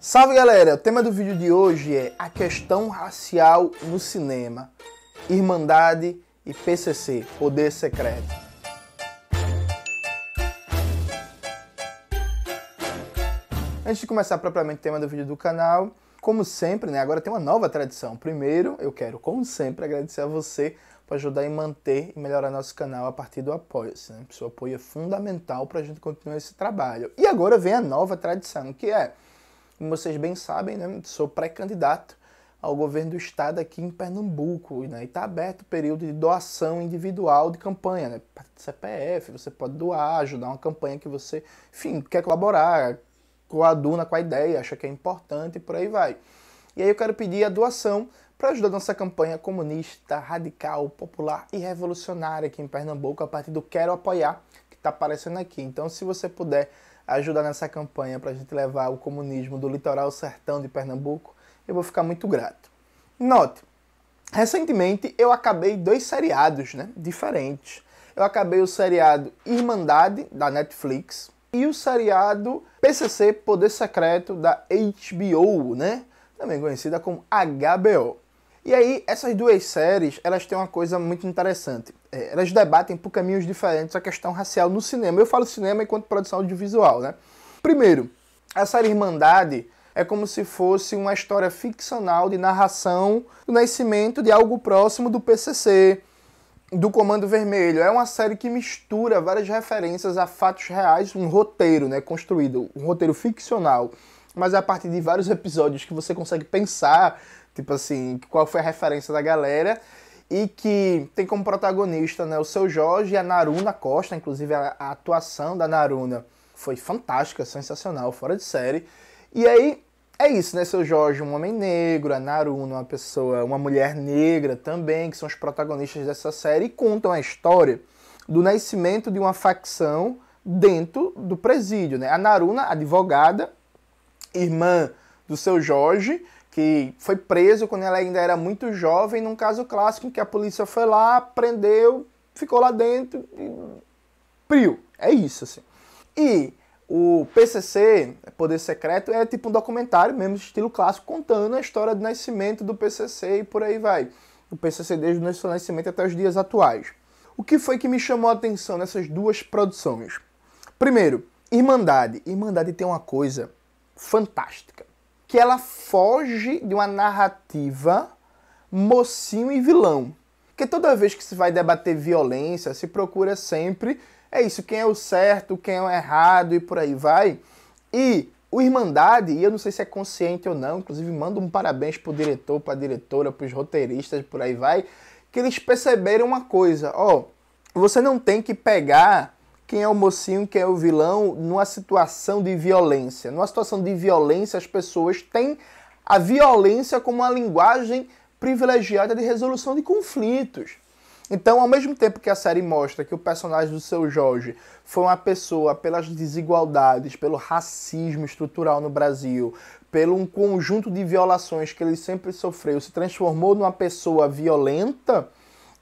Salve galera! O tema do vídeo de hoje é a questão racial no cinema. Irmandade e PCC, Poder Secreto. Antes de começar propriamente o tema do vídeo do canal, como sempre, né, agora tem uma nova tradição. Primeiro, eu quero, como sempre, agradecer a você por ajudar em manter e melhorar nosso canal a partir do apoio-se. Né? Seu apoio é fundamental para a gente continuar esse trabalho. E agora vem a nova tradição, que é, como vocês bem sabem, né, sou pré-candidato ao governo do estado aqui em Pernambuco. Né, e está aberto o período de doação individual de campanha. Né, CPF, você pode doar, ajudar uma campanha que você, enfim, quer colaborar, coaduna com a ideia, acha que é importante e por aí vai. E aí eu quero pedir a doação para ajudar nossa campanha comunista, radical, popular e revolucionária aqui em Pernambuco a partir do Quero Apoiar, que está aparecendo aqui. Então, se você puder ajudar nessa campanha para a gente levar o comunismo do litoral sertão de Pernambuco, eu vou ficar muito grato. Note, recentemente eu acabei dois seriados né, diferentes. Eu acabei o seriado Irmandade, da Netflix, e o seriado PCC Poder Secreto, da HBO, né? Também conhecida como HBO. E aí, essas duas séries, elas têm uma coisa muito interessante. É, elas debatem por caminhos diferentes a questão racial no cinema. Eu falo cinema enquanto produção audiovisual, né? Primeiro, a série Irmandade é como se fosse uma história ficcional de narração do nascimento de algo próximo do PCC, do Comando Vermelho. É uma série que mistura várias referências a fatos reais, um roteiro, né, construído, um roteiro ficcional, mas é a partir de vários episódios que você consegue pensar tipo assim, qual foi a referência da galera e que tem como protagonista né, o seu Jorge e a Naruna Costa, inclusive a, a, atuação da Naruna foi fantástica, sensacional, fora de série. E aí é isso, né, seu Jorge, um homem negro, a Naruna, uma pessoa, uma mulher negra também, que são os protagonistas dessa série e contam a história do nascimento de uma facção dentro do presídio, né? A Naruna, advogada, irmã do seu Jorge, que foi preso quando ela ainda era muito jovem, num caso clássico em que a polícia foi lá, prendeu, ficou lá dentro e priu. É isso, assim. E o PCC, Poder Secreto, é tipo um documentário mesmo, estilo clássico, contando a história do nascimento do PCC e por aí vai. O PCC desde o seu nascimento até os dias atuais. O que foi que me chamou a atenção nessas duas produções? Primeiro, Irmandade. Irmandade tem uma coisa fantástica que ela foge de uma narrativa mocinho e vilão. Porque toda vez que se vai debater violência, se procura sempre é isso, quem é o certo, quem é o errado e por aí vai. E o Irmandade, e eu não sei se é consciente ou não, inclusive mando um parabéns pro diretor, pra diretora, pros roteiristas, por aí vai, que eles perceberam uma coisa, ó, você não tem que pegar quem é o mocinho, quem é o vilão, numa situação de violência. Numa situação de violência, as pessoas têm a violência como uma linguagem privilegiada de resolução de conflitos. Então, ao mesmo tempo que a série mostra que o personagem do seu Jorge foi uma pessoa pelas desigualdades, pelo racismo estrutural no Brasil, pelo um conjunto de violações que ele sempre sofreu, se transformou numa pessoa violenta,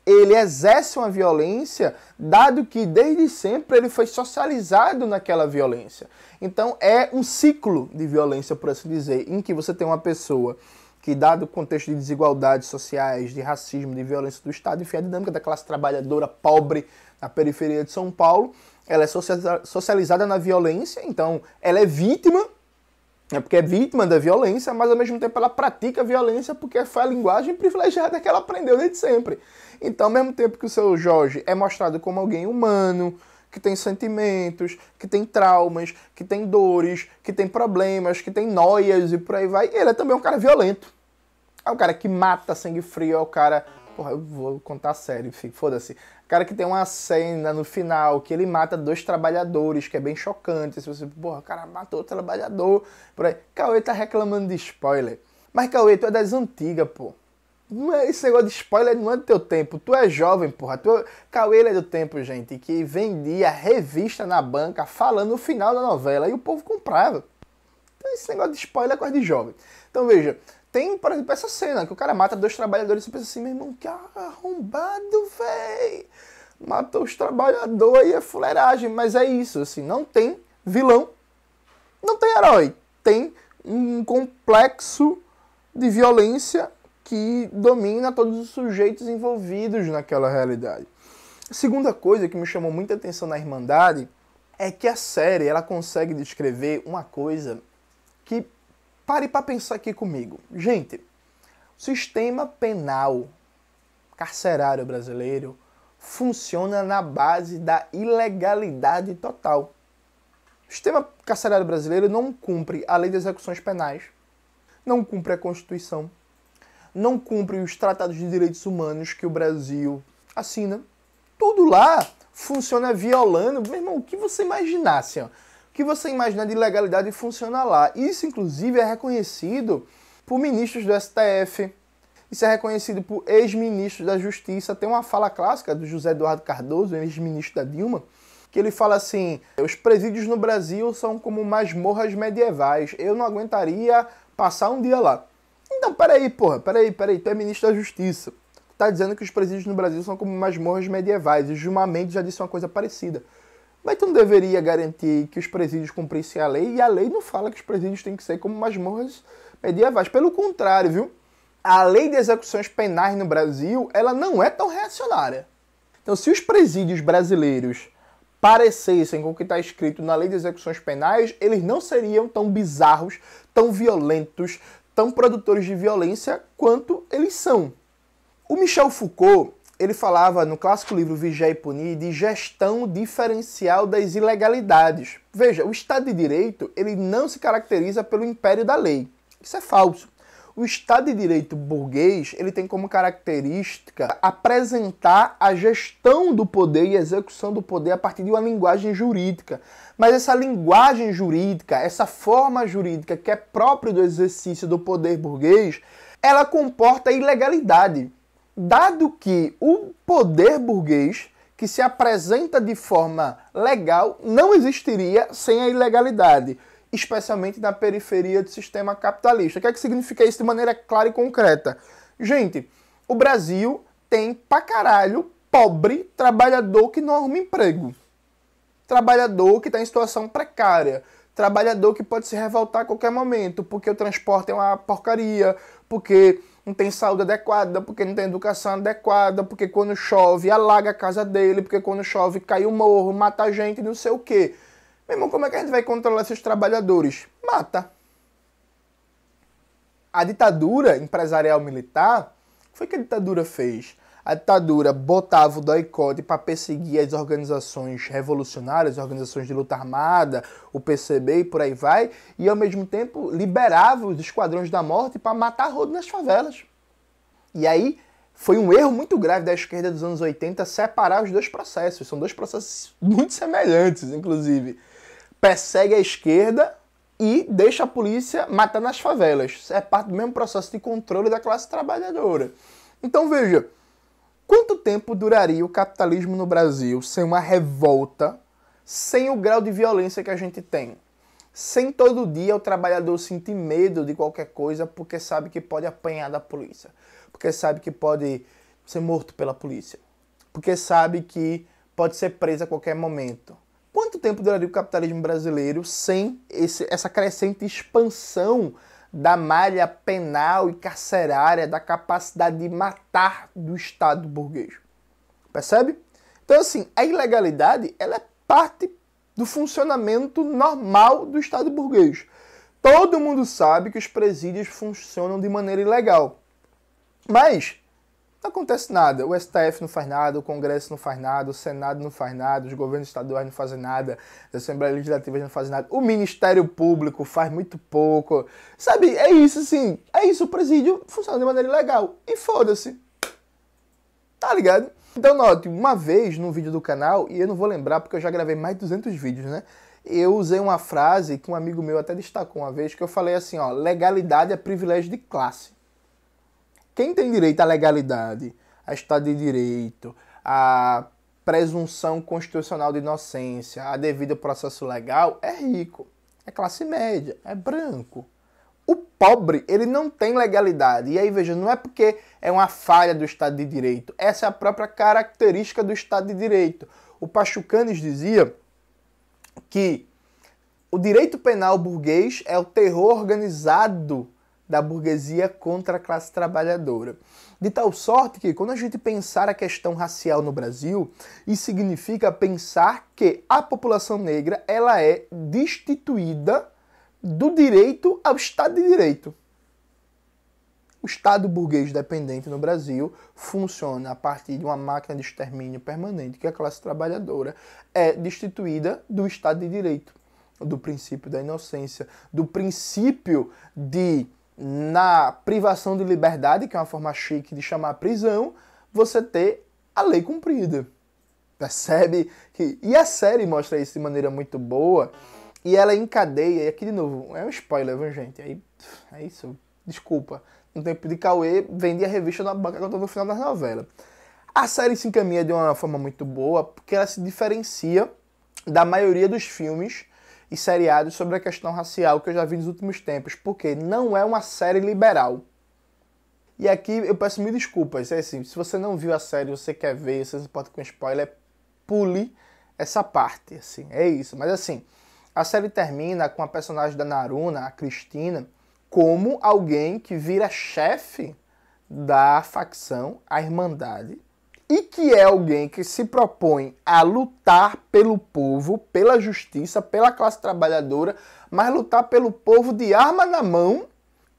ele exerce uma violência, dado que desde sempre ele foi socializado naquela violência. Então é um ciclo de violência, por assim dizer, em que você tem uma pessoa que, dado o contexto de desigualdades sociais, de racismo, de violência do Estado, enfim, a dinâmica da classe trabalhadora pobre na periferia de São Paulo, ela é socializada na violência, então ela é vítima é porque é vítima da violência, mas ao mesmo tempo ela pratica violência porque foi a linguagem privilegiada que ela aprendeu desde sempre. Então, ao mesmo tempo que o seu Jorge é mostrado como alguém humano, que tem sentimentos, que tem traumas, que tem dores, que tem problemas, que tem noias e por aí vai, ele é também um cara violento. É um cara que mata sangue frio, é o cara. Porra, eu vou contar sério, foda-se. Cara que tem uma cena no final que ele mata dois trabalhadores, que é bem chocante. Se você, porra, o cara matou o trabalhador. Por aí. Cauê tá reclamando de spoiler. Mas Cauê, tu é das antigas, pô. Não é esse negócio de spoiler, não é do teu tempo. Tu é jovem, porra. Tu... Cauê é do tempo, gente, que vendia revista na banca falando o final da novela e o povo comprava. Então esse negócio de spoiler é coisa de jovem. Então veja, tem, por exemplo, essa cena que o cara mata dois trabalhadores e você pensa assim, meu irmão, que arrombado, véi. Matou os trabalhadores e é fuleiragem. Mas é isso, assim, não tem vilão, não tem herói. Tem um complexo de violência que domina todos os sujeitos envolvidos naquela realidade. A segunda coisa que me chamou muita atenção na Irmandade é que a série ela consegue descrever uma coisa que pare para pensar aqui comigo. Gente, o sistema penal carcerário brasileiro funciona na base da ilegalidade total. O sistema carcerário brasileiro não cumpre a lei de execuções penais, não cumpre a Constituição, não cumpre os tratados de direitos humanos que o Brasil assina. Tudo lá funciona violando. Meu irmão, o que você imaginasse? Ó, que você imaginar de ilegalidade funciona lá. Isso, inclusive, é reconhecido por ministros do STF, isso é reconhecido por ex-ministros da Justiça. Tem uma fala clássica do José Eduardo Cardoso, ex-ministro da Dilma, que ele fala assim: os presídios no Brasil são como masmorras medievais. Eu não aguentaria passar um dia lá. Então, peraí, porra, peraí, peraí, tu é ministro da Justiça. Tá dizendo que os presídios no Brasil são como masmorras medievais. E Gilmar Mendes já disse uma coisa parecida. Mas tu não deveria garantir que os presídios cumprissem a lei, e a lei não fala que os presídios têm que ser como masmorras medievais. Pelo contrário, viu? A lei de execuções penais no Brasil, ela não é tão reacionária. Então, se os presídios brasileiros parecessem com o que está escrito na lei de execuções penais, eles não seriam tão bizarros, tão violentos, tão produtores de violência quanto eles são. O Michel Foucault, ele falava no clássico livro Vigiar e Punir de gestão diferencial das ilegalidades. Veja, o Estado de Direito, ele não se caracteriza pelo império da lei. Isso é falso. O Estado de Direito burguês ele tem como característica apresentar a gestão do poder e a execução do poder a partir de uma linguagem jurídica. Mas essa linguagem jurídica, essa forma jurídica que é própria do exercício do poder burguês, ela comporta ilegalidade. Dado que o poder burguês que se apresenta de forma legal não existiria sem a ilegalidade especialmente na periferia do sistema capitalista. O que é que significa isso de maneira clara e concreta? Gente, o Brasil tem pra caralho pobre trabalhador que não arruma emprego. Trabalhador que está em situação precária. Trabalhador que pode se revoltar a qualquer momento, porque o transporte é uma porcaria, porque não tem saúde adequada, porque não tem educação adequada, porque quando chove alaga a casa dele, porque quando chove cai o morro, mata a gente, não sei o quê. Meu irmão, como é que a gente vai controlar esses trabalhadores? Mata. A ditadura empresarial militar, o foi que a ditadura fez? A ditadura botava o doicote para perseguir as organizações revolucionárias, as organizações de luta armada, o PCB e por aí vai, e ao mesmo tempo liberava os esquadrões da morte para matar rodo nas favelas. E aí foi um erro muito grave da esquerda dos anos 80 separar os dois processos. São dois processos muito semelhantes, inclusive persegue a esquerda e deixa a polícia matar nas favelas. É parte do mesmo processo de controle da classe trabalhadora. Então veja, tempo duraria o capitalismo no Brasil sem uma revolta, sem o grau de violência que a gente tem? Sem todo dia o trabalhador sentir medo de qualquer coisa porque sabe que pode apanhar da polícia, porque sabe que pode ser morto pela polícia, porque sabe que pode ser preso a qualquer momento Quanto tempo duraria o capitalismo brasileiro sem esse, essa crescente expansão da malha penal e carcerária, da capacidade de matar do Estado burguês? Percebe? Então, assim, a ilegalidade ela é parte do funcionamento normal do Estado burguês. Todo mundo sabe que os presídios funcionam de maneira ilegal. Mas não acontece nada. O STF não faz nada, o Congresso não faz nada, o Senado não faz nada, os governos estaduais não fazem nada, as Assembleias Legislativas não fazem nada, o Ministério Público faz muito pouco. Sabe, é isso assim. É isso, o presídio funciona de maneira ilegal. E foda-se. Tá ligado? Então note, uma vez no vídeo do canal, e eu não vou lembrar porque eu já gravei mais de 200 vídeos, né? Eu usei uma frase que um amigo meu até destacou uma vez, que eu falei assim, ó, legalidade é privilégio de classe. Quem tem direito à legalidade, a Estado de Direito, a presunção constitucional de inocência, a devido processo legal, é rico, é classe média, é branco. O pobre, ele não tem legalidade. E aí, veja, não é porque é uma falha do Estado de Direito, essa é a própria característica do Estado de Direito. O Pachucanes dizia que O direito penal burguês é o terror organizado da burguesia contra a classe trabalhadora. De tal sorte que, quando a gente pensar a questão racial no Brasil, isso significa pensar que a população negra ela é destituída do direito ao Estado de Direito. O Estado burguês dependente no Brasil funciona a partir de uma máquina de extermínio permanente, que a classe trabalhadora é destituída do Estado de Direito, do princípio da inocência, do princípio de na privação de liberdade, que é uma forma chique de chamar prisão, você ter a lei cumprida. Percebe que. E a série mostra isso de maneira muito boa. E ela encadeia, e aqui de novo, é um spoiler, viu, gente? Aí, é isso, desculpa. No tempo de Cauê, vendi a revista na banca quando no final da novela. A série se encaminha de uma forma muito boa, porque ela se diferencia da maioria dos filmes e seriados sobre a questão racial que eu já vi nos últimos tempos, porque não é uma série liberal. E aqui eu peço mil desculpas, é assim, se você não viu a série, você quer ver, você se pode com spoiler, pule essa parte, assim, é isso. Mas assim, a série termina com a personagem da Naruna, a Cristina, como alguém que vira chefe da facção, a Irmandade, e que é alguém que se propõe a lutar pelo povo, pela justiça, pela classe trabalhadora, mas lutar pelo povo de arma na mão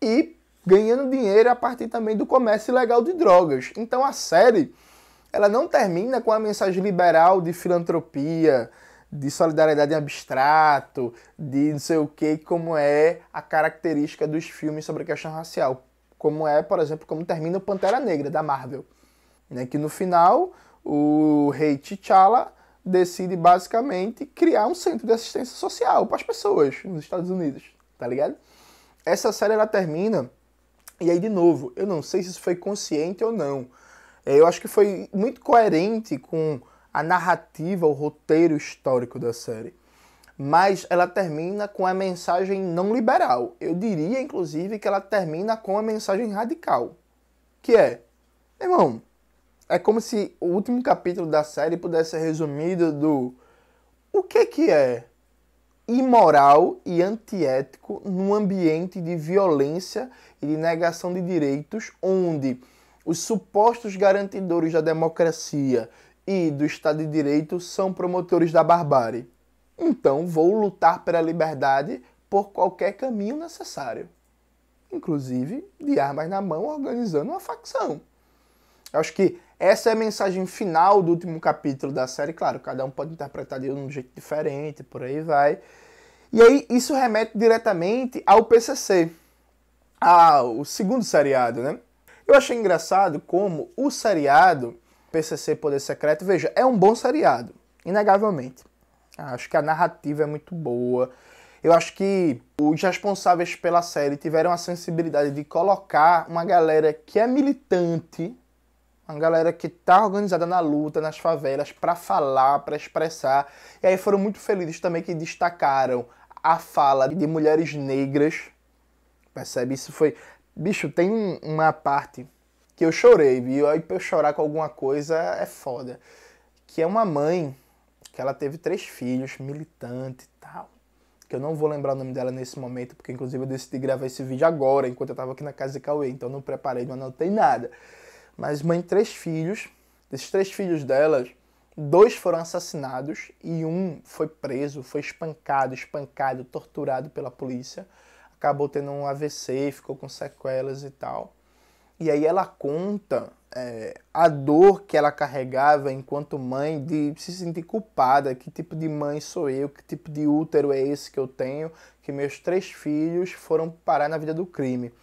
e ganhando dinheiro a partir também do comércio ilegal de drogas. Então a série ela não termina com a mensagem liberal de filantropia, de solidariedade em abstrato, de não sei o que, como é a característica dos filmes sobre a questão racial. Como é, por exemplo, como termina o Pantera Negra, da Marvel. Né, que no final o rei T'Challa decide basicamente criar um centro de assistência social para as pessoas nos Estados Unidos, tá ligado? Essa série ela termina e aí de novo, eu não sei se isso foi consciente ou não. É, eu acho que foi muito coerente com a narrativa, o roteiro histórico da série. Mas ela termina com a mensagem não liberal. Eu diria, inclusive, que ela termina com a mensagem radical. Que é, irmão, é como se o último capítulo da série pudesse ser resumido do o que que é imoral e antiético num ambiente de violência e de negação de direitos onde os supostos garantidores da democracia e do Estado de Direito são promotores da barbárie. Então vou lutar pela liberdade por qualquer caminho necessário, inclusive de armas na mão, organizando uma facção. Eu acho que essa é a mensagem final do último capítulo da série. Claro, cada um pode interpretar de um jeito diferente, por aí vai. E aí isso remete diretamente ao PCC, ao segundo seriado, né? Eu achei engraçado como o seriado PCC Poder Secreto, veja, é um bom seriado, inegavelmente. Acho que a narrativa é muito boa. Eu acho que os responsáveis pela série tiveram a sensibilidade de colocar uma galera que é militante uma galera que tá organizada na luta, nas favelas, para falar, para expressar. E aí foram muito felizes também que destacaram a fala de mulheres negras. Percebe? Isso foi. Bicho, tem uma parte que eu chorei, viu? Aí pra eu chorar com alguma coisa é foda. Que é uma mãe que ela teve três filhos, militante e tal. Que eu não vou lembrar o nome dela nesse momento, porque inclusive eu decidi gravar esse vídeo agora, enquanto eu tava aqui na casa de Cauê, então não preparei, não anotei nada mas mãe de três filhos. Desses três filhos delas, dois foram assassinados e um foi preso, foi espancado, espancado, torturado pela polícia. Acabou tendo um AVC, ficou com sequelas e tal. E aí ela conta é, a dor que ela carregava enquanto mãe de se sentir culpada. Que tipo de mãe sou eu? Que tipo de útero é esse que eu tenho? Que meus três filhos foram parar na vida do crime.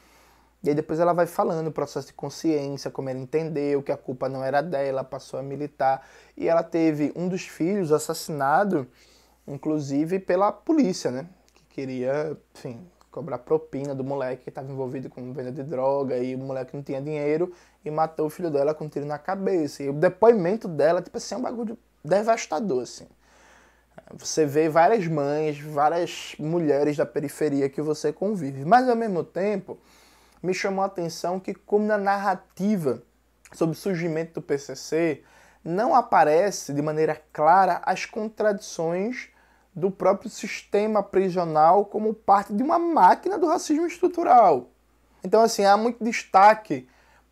E aí depois ela vai falando o processo de consciência, como ela entendeu que a culpa não era dela, passou a militar. E ela teve um dos filhos assassinado, inclusive pela polícia, né? Que queria, enfim, cobrar propina do moleque que estava envolvido com venda de droga e o moleque não tinha dinheiro e matou o filho dela com um tiro na cabeça. E o depoimento dela, tipo assim, é um bagulho devastador, assim. Você vê várias mães, várias mulheres da periferia que você convive, mas ao mesmo tempo me chamou a atenção que, como na narrativa sobre o surgimento do PCC, não aparece de maneira clara as contradições do próprio sistema prisional como parte de uma máquina do racismo estrutural. Então, assim, há muito destaque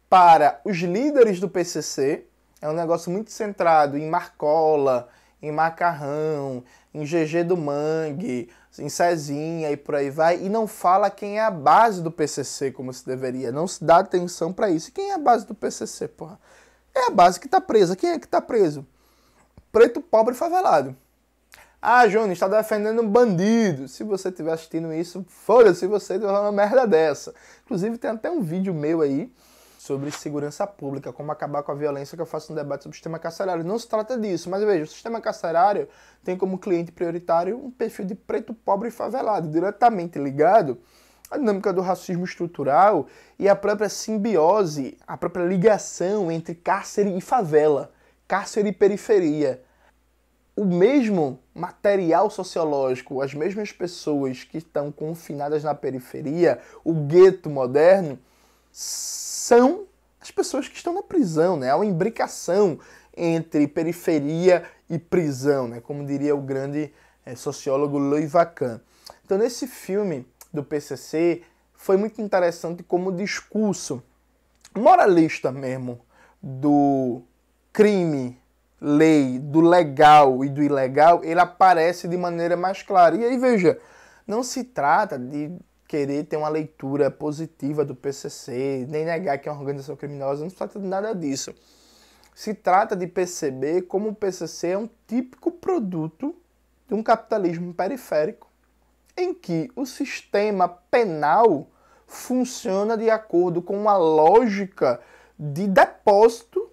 para os líderes do PCC, é um negócio muito centrado em Marcola, em Macarrão, em GG do Mangue, em Cezinha e por aí vai, e não fala quem é a base do PCC como se deveria, não se dá atenção para isso. E quem é a base do PCC, porra? É a base que está presa. Quem é que está preso? Preto, pobre favelado. Ah, Júnior, está defendendo um bandido. Se você estiver assistindo isso, foda-se você de uma merda dessa. Inclusive, tem até um vídeo meu aí sobre segurança pública, como acabar com a violência, que eu faço um debate sobre o sistema carcerário. Não se trata disso, mas veja, o sistema carcerário tem como cliente prioritário um perfil de preto, pobre e favelado, diretamente ligado à dinâmica do racismo estrutural e à própria simbiose, a própria ligação entre cárcere e favela, cárcere e periferia o mesmo material sociológico, as mesmas pessoas que estão confinadas na periferia, o gueto moderno, são as pessoas que estão na prisão, né? Há uma imbricação entre periferia e prisão, né? Como diria o grande é, sociólogo Louis Vacan. Então, nesse filme do PCC, foi muito interessante como o discurso moralista mesmo do crime lei do legal e do ilegal, ele aparece de maneira mais clara. E aí, veja, não se trata de querer ter uma leitura positiva do PCC, nem negar que é uma organização criminosa, não se trata de nada disso. Se trata de perceber como o PCC é um típico produto de um capitalismo periférico, em que o sistema penal funciona de acordo com uma lógica de depósito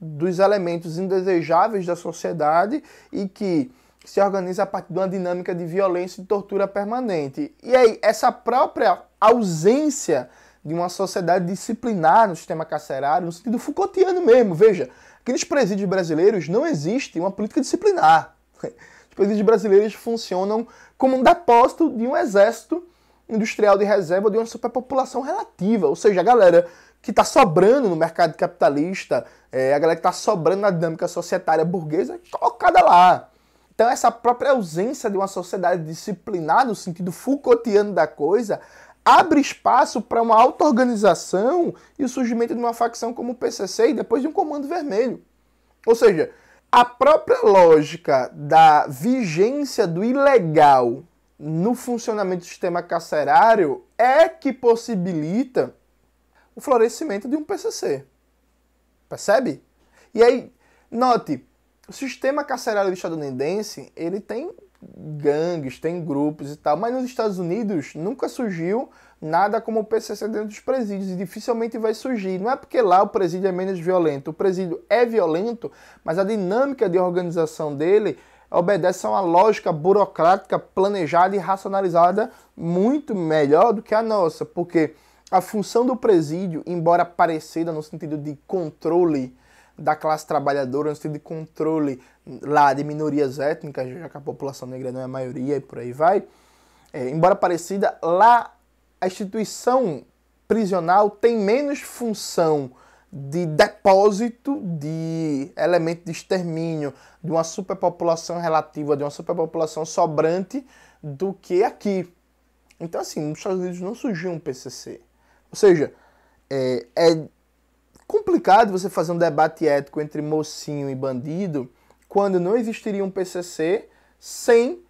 dos elementos indesejáveis da sociedade e que se organiza a partir de uma dinâmica de violência e tortura permanente. E aí, essa própria ausência de uma sociedade disciplinar no sistema carcerário, no sentido Foucaultiano mesmo, veja, aqueles presídios brasileiros não existe uma política disciplinar. Os presídios brasileiros funcionam como um depósito de um exército industrial de reserva de uma superpopulação relativa, ou seja, a galera que está sobrando no mercado capitalista, é, a galera que está sobrando na dinâmica societária burguesa, colocada lá. Então, essa própria ausência de uma sociedade disciplinada, no sentido Foucaultiano da coisa, abre espaço para uma auto-organização e o surgimento de uma facção como o PCC e depois de um comando vermelho. Ou seja, a própria lógica da vigência do ilegal no funcionamento do sistema carcerário é que possibilita o florescimento de um PCC. Percebe? E aí, note, o sistema carcerário estadunidense, ele tem gangues, tem grupos e tal, mas nos Estados Unidos nunca surgiu nada como o PCC dentro dos presídios e dificilmente vai surgir. Não é porque lá o presídio é menos violento, o presídio é violento, mas a dinâmica de organização dele obedece a uma lógica burocrática planejada e racionalizada muito melhor do que a nossa, porque a função do presídio, embora parecida no sentido de controle da classe trabalhadora, no sentido de controle lá de minorias étnicas, já que a população negra não é a maioria e por aí vai, é, embora parecida, lá a instituição prisional tem menos função de depósito de elemento de extermínio de uma superpopulação relativa, de uma superpopulação sobrante do que aqui. Então, assim, nos Estados Unidos não surgiu um PCC. Ou seja, é, é complicado você fazer um debate ético entre mocinho e bandido quando não existiria um PCC sem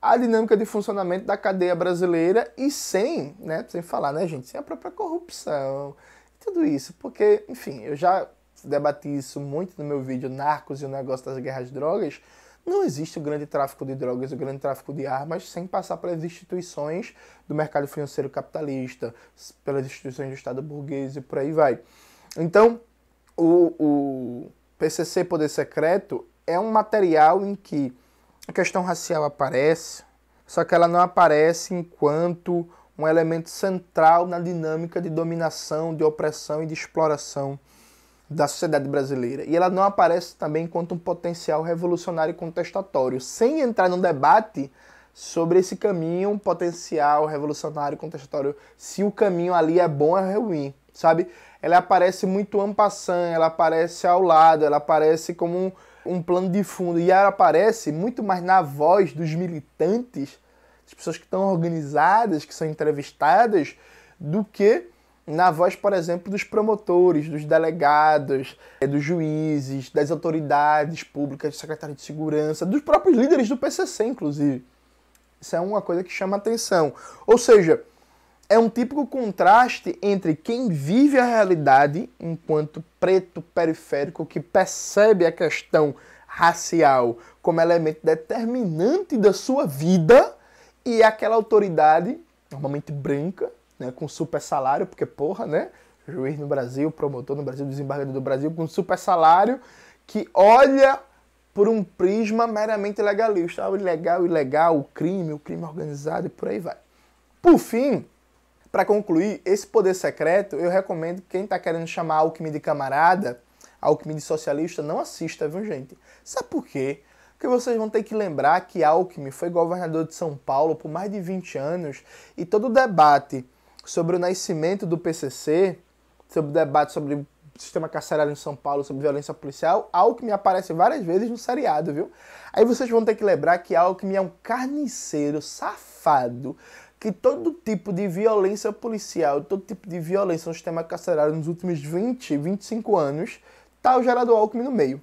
a dinâmica de funcionamento da cadeia brasileira e sem, né, sem falar, né, gente, sem a própria corrupção, tudo isso, porque, enfim, eu já debati isso muito no meu vídeo Narcos e o negócio das guerras de drogas, não existe o grande tráfico de drogas, o grande tráfico de armas sem passar pelas instituições do mercado financeiro capitalista, pelas instituições do Estado burguês e por aí vai. Então, o, o PCC Poder Secreto é um material em que a questão racial aparece, só que ela não aparece enquanto um elemento central na dinâmica de dominação, de opressão e de exploração da sociedade brasileira. E ela não aparece também enquanto um potencial revolucionário contestatório, sem entrar num debate sobre esse caminho potencial revolucionário contestatório, se o caminho ali é bom ou é ruim, sabe? Ela aparece muito ampassant, ela aparece ao lado, ela aparece como um, um plano de fundo e ela aparece muito mais na voz dos militantes, das pessoas que estão organizadas, que são entrevistadas, do que na voz, por exemplo, dos promotores, dos delegados, eh, dos juízes, das autoridades públicas, do secretário de segurança, dos próprios líderes do PCC, inclusive. Isso é uma coisa que chama atenção. Ou seja, é um típico contraste entre quem vive a realidade enquanto preto periférico que percebe a questão racial como elemento determinante da sua vida e aquela autoridade, normalmente branca, né, com super salário, porque porra, né? Juiz no Brasil, promotor no Brasil, desembargador do Brasil, com super salário, que olha por um prisma meramente legalista. O ilegal, ilegal, o crime, o crime organizado e por aí vai. Por fim, para concluir, esse poder secreto, eu recomendo que quem está querendo chamar Alckmin de camarada, Alckmin de socialista, não assista, viu, gente? Sabe por quê? Porque vocês vão ter que lembrar que Alckmin foi governador de São Paulo por mais de 20 anos e todo o debate sobre o nascimento do PCC, sobre o debate sobre o sistema carcerário em São Paulo, sobre violência policial, Alckmin aparece várias vezes no seriado, viu? Aí vocês vão ter que lembrar que Alckmin é um carniceiro safado que todo tipo de violência policial, todo tipo de violência no sistema carcerário nos últimos 20, 25 anos, tá o Geraldo Alckmin no meio.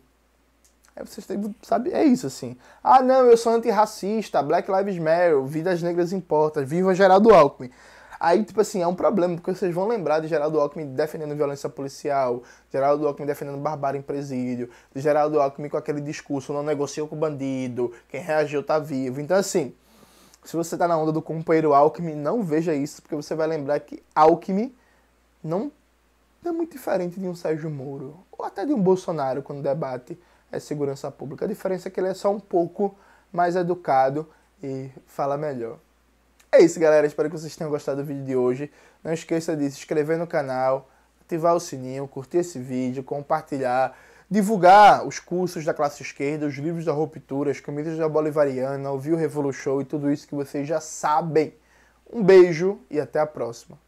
Aí vocês têm, sabe, é isso assim. Ah, não, eu sou antirracista, Black Lives Matter, vidas negras importam, viva Geraldo Alckmin. Aí, tipo assim, é um problema, porque vocês vão lembrar de Geraldo Alckmin defendendo violência policial, Geraldo Alckmin defendendo barbárie em presídio, de Geraldo Alckmin com aquele discurso, não negocia com o bandido, quem reagiu tá vivo. Então, assim, se você está na onda do companheiro Alckmin, não veja isso, porque você vai lembrar que Alckmin não é muito diferente de um Sérgio Moro, ou até de um Bolsonaro quando debate a segurança pública. A diferença é que ele é só um pouco mais educado e fala melhor. É isso, galera. Espero que vocês tenham gostado do vídeo de hoje. Não esqueça de se inscrever no canal, ativar o sininho, curtir esse vídeo, compartilhar divulgar os cursos da classe esquerda, os livros da ruptura, as comidas da Bolivariana, ouvir o Revolu Show e tudo isso que vocês já sabem. Um beijo e até a próxima.